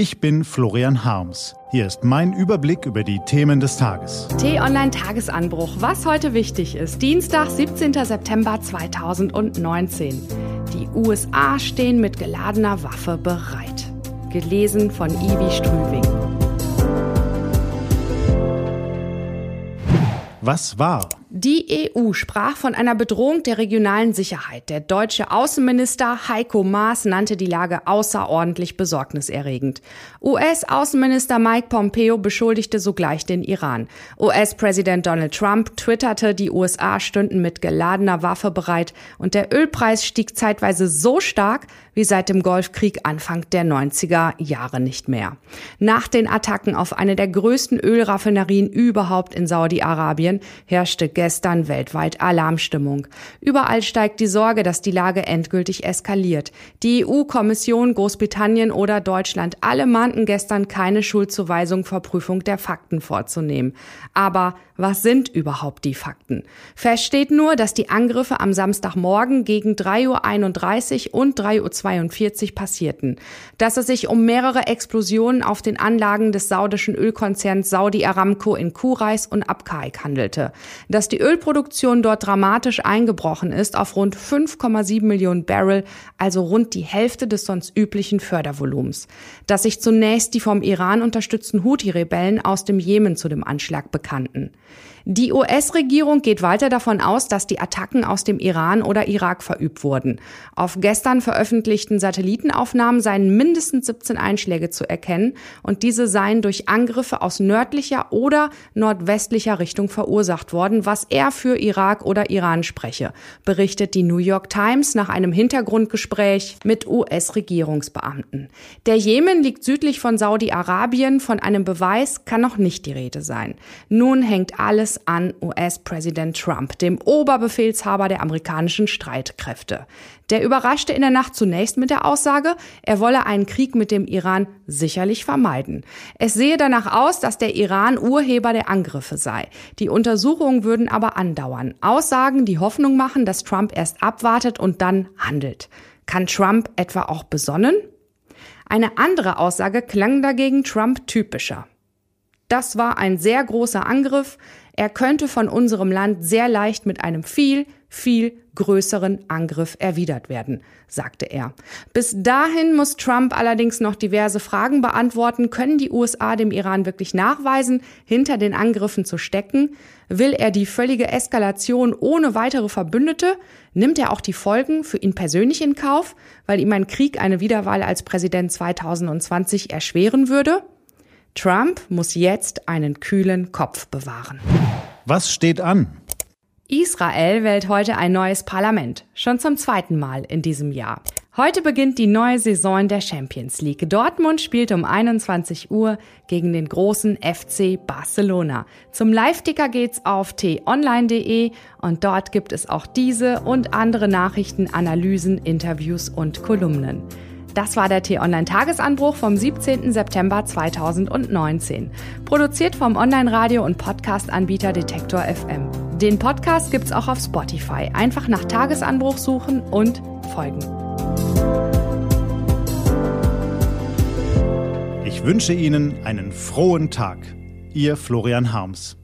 Ich bin Florian Harms. Hier ist mein Überblick über die Themen des Tages. T-Online Tagesanbruch. Was heute wichtig ist. Dienstag, 17. September 2019. Die USA stehen mit geladener Waffe bereit. Gelesen von Ivi Strüving. Was war? Die EU sprach von einer Bedrohung der regionalen Sicherheit. Der deutsche Außenminister Heiko Maas nannte die Lage außerordentlich besorgniserregend. US-Außenminister Mike Pompeo beschuldigte sogleich den Iran. US-Präsident Donald Trump twitterte, die USA stünden mit geladener Waffe bereit und der Ölpreis stieg zeitweise so stark wie seit dem Golfkrieg Anfang der 90er Jahre nicht mehr. Nach den Attacken auf eine der größten Ölraffinerien überhaupt in Saudi-Arabien herrschte gestern weltweit Alarmstimmung. Überall steigt die Sorge, dass die Lage endgültig eskaliert. Die EU-Kommission, Großbritannien oder Deutschland alle mahnten gestern keine Schuldzuweisung vor Prüfung der Fakten vorzunehmen. Aber was sind überhaupt die Fakten? Fest nur, dass die Angriffe am Samstagmorgen gegen 3.31 Uhr und 3.42 Uhr passierten. Dass es sich um mehrere Explosionen auf den Anlagen des saudischen Ölkonzerns Saudi Aramco in Kurais und Abqaiq handelte. Dass die Ölproduktion dort dramatisch eingebrochen ist auf rund 5,7 Millionen Barrel, also rund die Hälfte des sonst üblichen Fördervolumens. Dass sich zunächst die vom Iran unterstützten Houthi-Rebellen aus dem Jemen zu dem Anschlag bekannten. Die US-Regierung geht weiter davon aus, dass die Attacken aus dem Iran oder Irak verübt wurden. Auf gestern veröffentlichten Satellitenaufnahmen seien mindestens 17 Einschläge zu erkennen und diese seien durch Angriffe aus nördlicher oder nordwestlicher Richtung verursacht worden, was er für Irak oder Iran spreche, berichtet die New York Times nach einem Hintergrundgespräch mit US-Regierungsbeamten. Der Jemen liegt südlich von Saudi-Arabien, von einem Beweis kann noch nicht die Rede sein. Nun hängt alles an US-Präsident Trump, dem Oberbefehlshaber der amerikanischen Streitkräfte. Der überraschte in der Nacht zunächst mit der Aussage, er wolle einen Krieg mit dem Iran sicherlich vermeiden. Es sehe danach aus, dass der Iran Urheber der Angriffe sei. Die Untersuchungen würden aber andauern. Aussagen, die Hoffnung machen, dass Trump erst abwartet und dann handelt. Kann Trump etwa auch besonnen? Eine andere Aussage klang dagegen Trump typischer. Das war ein sehr großer Angriff. Er könnte von unserem Land sehr leicht mit einem viel, viel größeren Angriff erwidert werden, sagte er. Bis dahin muss Trump allerdings noch diverse Fragen beantworten. Können die USA dem Iran wirklich nachweisen, hinter den Angriffen zu stecken? Will er die völlige Eskalation ohne weitere Verbündete? Nimmt er auch die Folgen für ihn persönlich in Kauf, weil ihm ein Krieg eine Wiederwahl als Präsident 2020 erschweren würde? Trump muss jetzt einen kühlen Kopf bewahren. Was steht an? Israel wählt heute ein neues Parlament, schon zum zweiten Mal in diesem Jahr. Heute beginnt die neue Saison der Champions League. Dortmund spielt um 21 Uhr gegen den großen FC Barcelona. Zum Live-Ticker geht's auf t-online.de und dort gibt es auch diese und andere Nachrichten, Analysen, Interviews und Kolumnen. Das war der T-Online-Tagesanbruch vom 17. September 2019. Produziert vom Online-Radio- und Podcast-Anbieter Detektor FM. Den Podcast gibt's auch auf Spotify. Einfach nach Tagesanbruch suchen und folgen. Ich wünsche Ihnen einen frohen Tag. Ihr Florian Harms.